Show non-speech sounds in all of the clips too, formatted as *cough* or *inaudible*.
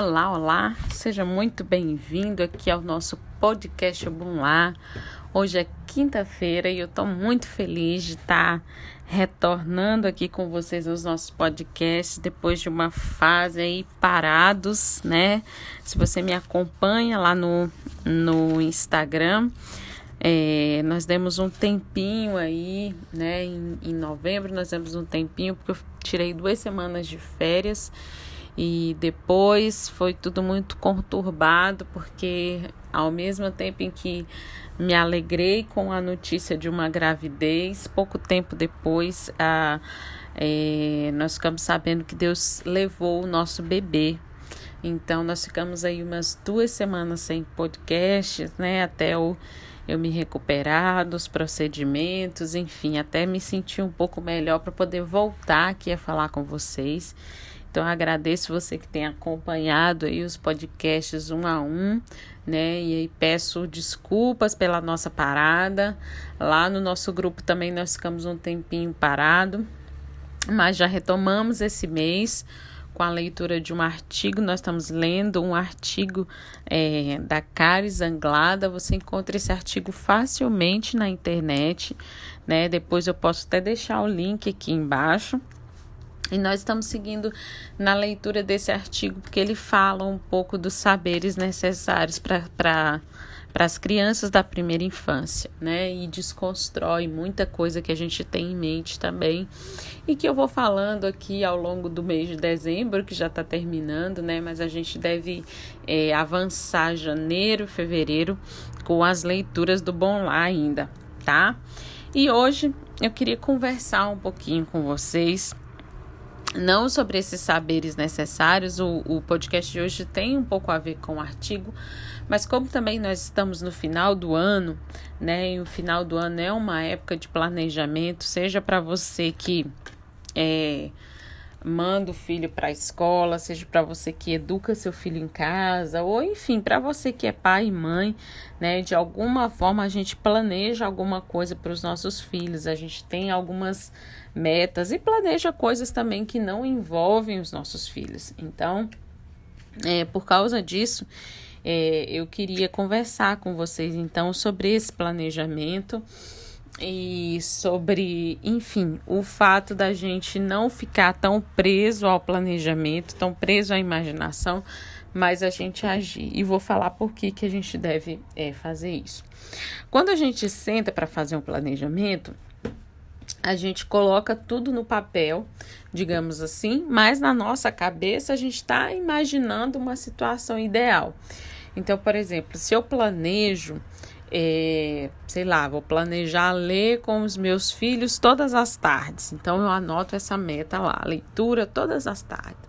Olá, olá, seja muito bem-vindo aqui ao nosso podcast Bom Lá. Hoje é quinta-feira e eu estou muito feliz de estar retornando aqui com vocês nos nossos podcasts depois de uma fase aí parados, né? Se você me acompanha lá no, no Instagram, é, nós demos um tempinho aí, né? Em, em novembro nós demos um tempinho porque eu tirei duas semanas de férias e depois foi tudo muito conturbado, porque ao mesmo tempo em que me alegrei com a notícia de uma gravidez, pouco tempo depois a, é, nós ficamos sabendo que Deus levou o nosso bebê. Então nós ficamos aí umas duas semanas sem podcasts, né? Até o eu me recuperar dos procedimentos, enfim, até me sentir um pouco melhor para poder voltar aqui a falar com vocês. Então agradeço você que tem acompanhado aí os podcasts um a um, né? E aí peço desculpas pela nossa parada. Lá no nosso grupo também nós ficamos um tempinho parado, mas já retomamos esse mês com a leitura de um artigo. Nós estamos lendo um artigo é, da Caris Anglada. Você encontra esse artigo facilmente na internet, né? Depois eu posso até deixar o link aqui embaixo. E nós estamos seguindo na leitura desse artigo, porque ele fala um pouco dos saberes necessários para as crianças da primeira infância, né? E desconstrói muita coisa que a gente tem em mente também. E que eu vou falando aqui ao longo do mês de dezembro, que já está terminando, né? Mas a gente deve é, avançar janeiro, fevereiro, com as leituras do Bom Lá ainda, tá? E hoje eu queria conversar um pouquinho com vocês não sobre esses saberes necessários. O, o podcast de hoje tem um pouco a ver com o artigo, mas como também nós estamos no final do ano, né? E o final do ano é uma época de planejamento, seja para você que é manda o filho para a escola, seja para você que educa seu filho em casa, ou enfim, para você que é pai e mãe, né? De alguma forma a gente planeja alguma coisa para os nossos filhos, a gente tem algumas metas e planeja coisas também que não envolvem os nossos filhos. Então, é, por causa disso, é, eu queria conversar com vocês então sobre esse planejamento e sobre, enfim, o fato da gente não ficar tão preso ao planejamento, tão preso à imaginação, mas a gente agir. E vou falar por que, que a gente deve é, fazer isso. Quando a gente senta para fazer um planejamento, a gente coloca tudo no papel, digamos assim, mas na nossa cabeça a gente está imaginando uma situação ideal. Então, por exemplo, se eu planejo, é, sei lá, vou planejar ler com os meus filhos todas as tardes. Então, eu anoto essa meta lá, leitura todas as tardes.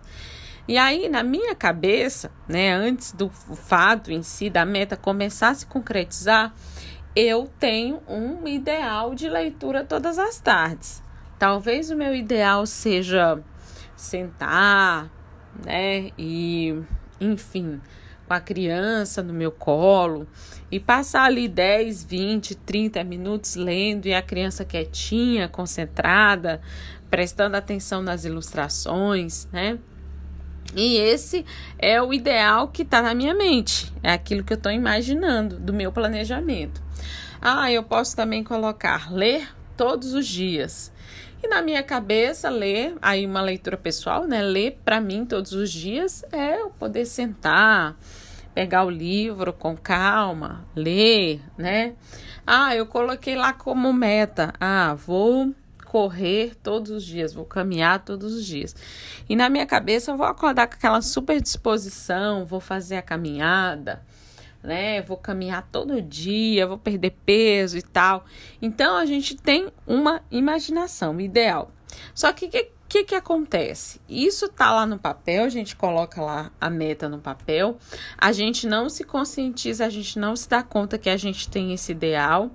E aí, na minha cabeça, né, antes do fato em si, da meta começar a se concretizar, eu tenho um ideal de leitura todas as tardes. Talvez o meu ideal seja sentar, né, e enfim, com a criança no meu colo e passar ali 10, 20, 30 minutos lendo e a criança quietinha, concentrada, prestando atenção nas ilustrações, né? E esse é o ideal que está na minha mente, é aquilo que eu estou imaginando do meu planejamento. Ah, eu posso também colocar ler todos os dias. E na minha cabeça, ler, aí uma leitura pessoal, né? Ler para mim todos os dias é eu poder sentar, pegar o livro com calma, ler, né? Ah, eu coloquei lá como meta. Ah, vou correr todos os dias, vou caminhar todos os dias. E na minha cabeça eu vou acordar com aquela super disposição, vou fazer a caminhada, né? Vou caminhar todo dia, vou perder peso e tal. Então a gente tem uma imaginação ideal. Só que o que, que, que acontece? Isso tá lá no papel, a gente coloca lá a meta no papel, a gente não se conscientiza, a gente não se dá conta que a gente tem esse ideal.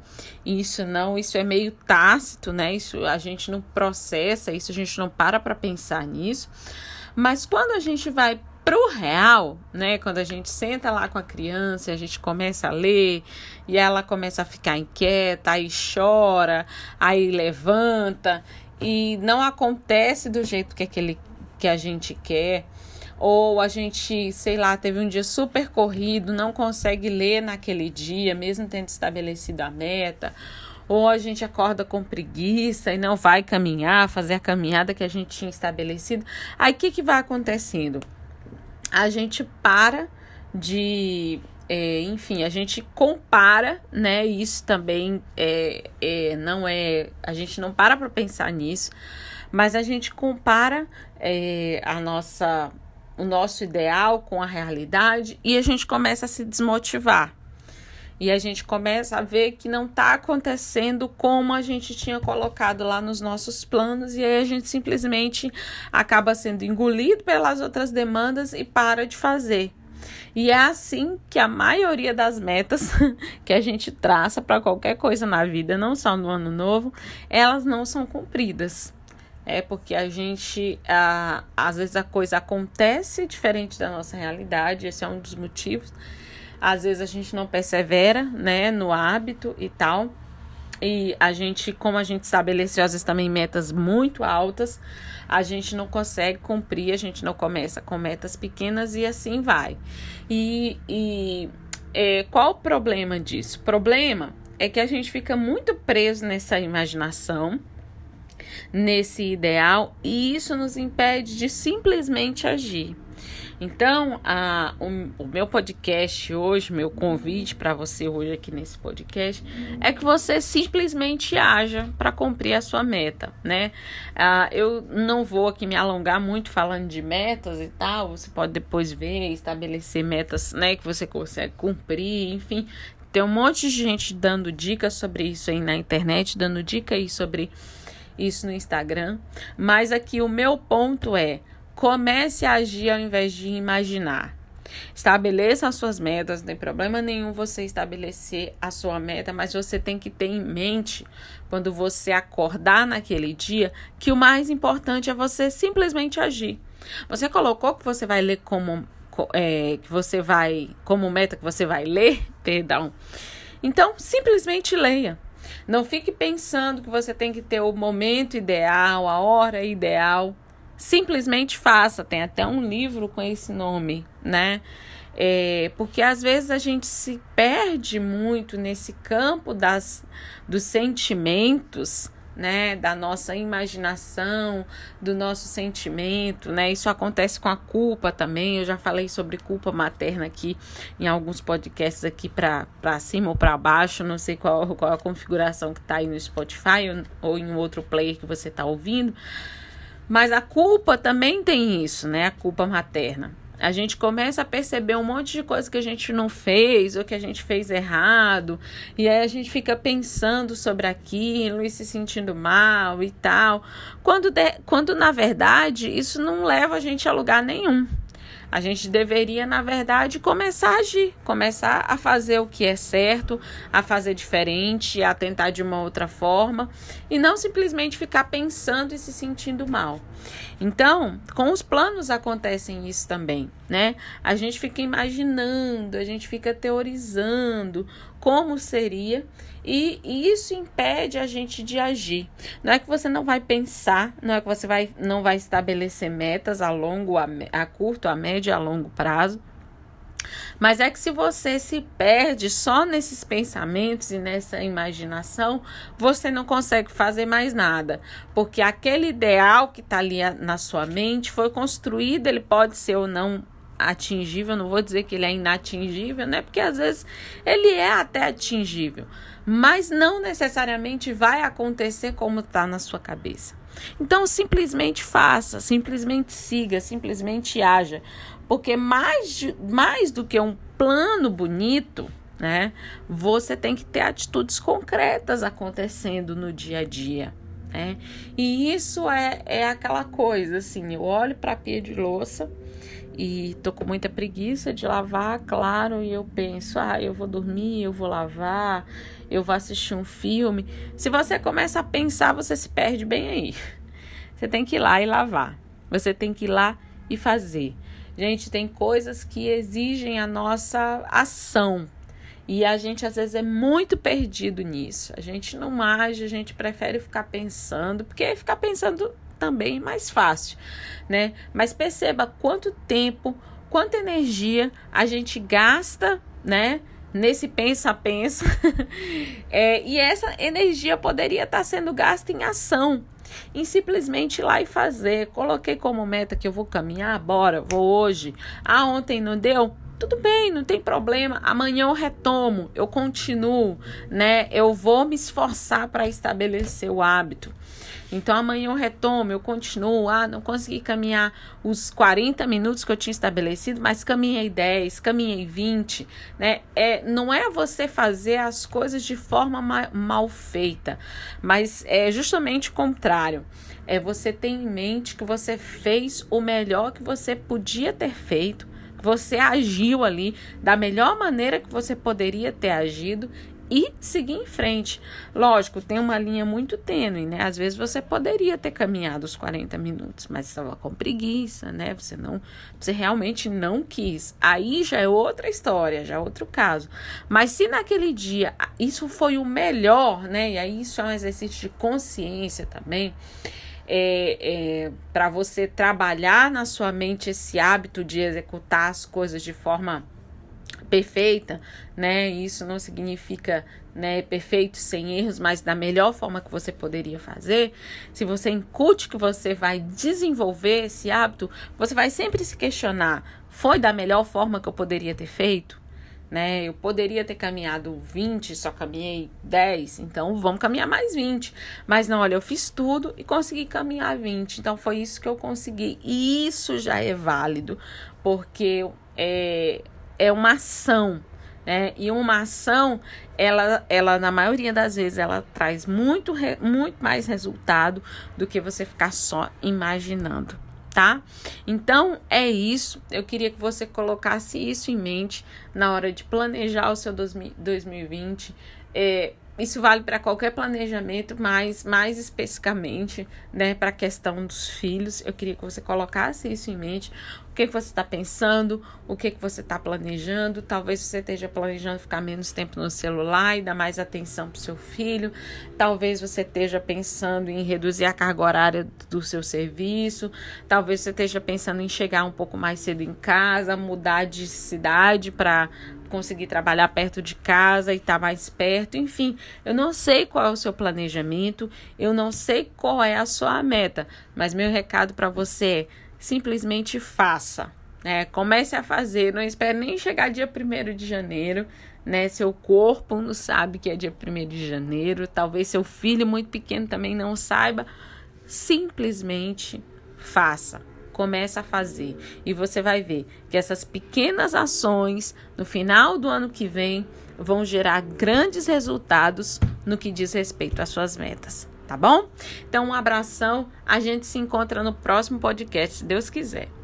Isso não, isso é meio tácito, né? Isso a gente não processa, isso a gente não para para pensar nisso. Mas quando a gente vai pro real, né? Quando a gente senta lá com a criança, a gente começa a ler e ela começa a ficar inquieta, aí chora, aí levanta e não acontece do jeito que aquele que a gente quer, ou a gente, sei lá, teve um dia super corrido, não consegue ler naquele dia, mesmo tendo estabelecido a meta, ou a gente acorda com preguiça e não vai caminhar, fazer a caminhada que a gente tinha estabelecido. Aí o que, que vai acontecendo? A gente para de. É, enfim, a gente compara, né? Isso também é, é, não é. A gente não para para pensar nisso, mas a gente compara é, a nossa, o nosso ideal com a realidade e a gente começa a se desmotivar. E a gente começa a ver que não está acontecendo como a gente tinha colocado lá nos nossos planos, e aí a gente simplesmente acaba sendo engolido pelas outras demandas e para de fazer. E é assim que a maioria das metas *laughs* que a gente traça para qualquer coisa na vida, não só no ano novo, elas não são cumpridas. É porque a gente, a, às vezes a coisa acontece diferente da nossa realidade, esse é um dos motivos às vezes a gente não persevera, né, no hábito e tal. E a gente, como a gente estabeleceu às vezes também metas muito altas, a gente não consegue cumprir, a gente não começa com metas pequenas e assim vai. E, e é, qual o problema disso? O problema é que a gente fica muito preso nessa imaginação, nesse ideal, e isso nos impede de simplesmente agir. Então, a, o, o meu podcast hoje, meu convite para você hoje aqui nesse podcast, é que você simplesmente haja para cumprir a sua meta, né? Ah, eu não vou aqui me alongar muito falando de metas e tal, você pode depois ver, estabelecer metas, né, que você consegue cumprir, enfim. Tem um monte de gente dando dicas sobre isso aí na internet, dando dicas aí sobre isso no Instagram. Mas aqui o meu ponto é Comece a agir ao invés de imaginar. Estabeleça as suas metas, não tem problema nenhum você estabelecer a sua meta, mas você tem que ter em mente, quando você acordar naquele dia, que o mais importante é você simplesmente agir. Você colocou que você vai ler como é, que você vai como meta que você vai ler, *laughs* perdão. Então, simplesmente leia. Não fique pensando que você tem que ter o momento ideal, a hora ideal. Simplesmente faça, tem até um livro com esse nome, né? É, porque às vezes a gente se perde muito nesse campo das, dos sentimentos, né, da nossa imaginação, do nosso sentimento, né? Isso acontece com a culpa também. Eu já falei sobre culpa materna aqui em alguns podcasts aqui para cima ou para baixo, não sei qual, qual a configuração que está aí no Spotify ou, ou em outro player que você está ouvindo. Mas a culpa também tem isso, né? A culpa materna. A gente começa a perceber um monte de coisa que a gente não fez ou que a gente fez errado, e aí a gente fica pensando sobre aquilo e se sentindo mal e tal. Quando, de, quando na verdade isso não leva a gente a lugar nenhum. A gente deveria, na verdade, começar a agir, começar a fazer o que é certo, a fazer diferente, a tentar de uma outra forma e não simplesmente ficar pensando e se sentindo mal. Então, com os planos acontecem isso também, né? A gente fica imaginando, a gente fica teorizando como seria e isso impede a gente de agir. Não é que você não vai pensar, não é que você vai, não vai estabelecer metas a longo, a, a curto, a médio e a longo prazo. Mas é que se você se perde só nesses pensamentos e nessa imaginação, você não consegue fazer mais nada. Porque aquele ideal que está ali na sua mente foi construído, ele pode ser ou não atingível, não vou dizer que ele é inatingível, né? Porque às vezes ele é até atingível, mas não necessariamente vai acontecer como está na sua cabeça. Então, simplesmente faça, simplesmente siga, simplesmente haja, porque mais, mais do que um plano bonito, né? Você tem que ter atitudes concretas acontecendo no dia a dia. Né? E isso é, é aquela coisa assim: eu olho para a pia de louça e tô com muita preguiça de lavar, claro, e eu penso, ah, eu vou dormir, eu vou lavar, eu vou assistir um filme. Se você começa a pensar, você se perde bem aí. Você tem que ir lá e lavar. Você tem que ir lá e fazer. Gente, tem coisas que exigem a nossa ação. E a gente às vezes é muito perdido nisso. A gente não age, a gente prefere ficar pensando, porque ficar pensando também mais fácil, né? Mas perceba quanto tempo, quanta energia a gente gasta, né? Nesse pensa-pensa. *laughs* é, e essa energia poderia estar sendo gasta em ação, em simplesmente ir lá e fazer. Coloquei como meta que eu vou caminhar, bora, vou hoje. Ah, ontem não deu? Tudo bem, não tem problema. Amanhã eu retomo, eu continuo, né? Eu vou me esforçar para estabelecer o hábito. Então amanhã eu retomo, eu continuo. Ah, não consegui caminhar os 40 minutos que eu tinha estabelecido, mas caminhei 10, caminhei 20, né? É, não é você fazer as coisas de forma ma mal feita, mas é justamente o contrário. É você ter em mente que você fez o melhor que você podia ter feito você agiu ali da melhor maneira que você poderia ter agido e seguir em frente. Lógico, tem uma linha muito tênue, né? Às vezes você poderia ter caminhado os 40 minutos, mas estava com preguiça, né? Você não, você realmente não quis. Aí já é outra história, já é outro caso. Mas se naquele dia isso foi o melhor, né? E aí isso é um exercício de consciência também. É, é, para você trabalhar na sua mente esse hábito de executar as coisas de forma perfeita, né? Isso não significa né, perfeito, sem erros, mas da melhor forma que você poderia fazer. Se você incute que você vai desenvolver esse hábito, você vai sempre se questionar: foi da melhor forma que eu poderia ter feito? Né? Eu poderia ter caminhado 20, só caminhei 10, então vamos caminhar mais 20. Mas não, olha, eu fiz tudo e consegui caminhar 20, então foi isso que eu consegui. E isso já é válido, porque é, é uma ação, né? E uma ação, ela, ela na maioria das vezes, ela traz muito, muito mais resultado do que você ficar só imaginando, tá? Então é isso. Eu queria que você colocasse isso em mente na hora de planejar o seu 2020. É, isso vale para qualquer planejamento, mas mais especificamente, né, para a questão dos filhos, eu queria que você colocasse isso em mente. O que, que você está pensando, o que, que você está planejando. Talvez você esteja planejando ficar menos tempo no celular e dar mais atenção para o seu filho. Talvez você esteja pensando em reduzir a carga horária do seu serviço. Talvez você esteja pensando em chegar um pouco mais cedo em casa, mudar de cidade para conseguir trabalhar perto de casa e estar tá mais perto. Enfim, eu não sei qual é o seu planejamento, eu não sei qual é a sua meta, mas meu recado para você é simplesmente faça. Né? Comece a fazer, não espere nem chegar dia 1 de janeiro, né? Seu corpo não sabe que é dia 1 de janeiro, talvez seu filho muito pequeno também não saiba. Simplesmente faça começa a fazer e você vai ver que essas pequenas ações no final do ano que vem vão gerar grandes resultados no que diz respeito às suas metas, tá bom? Então, um abração, a gente se encontra no próximo podcast, se Deus quiser.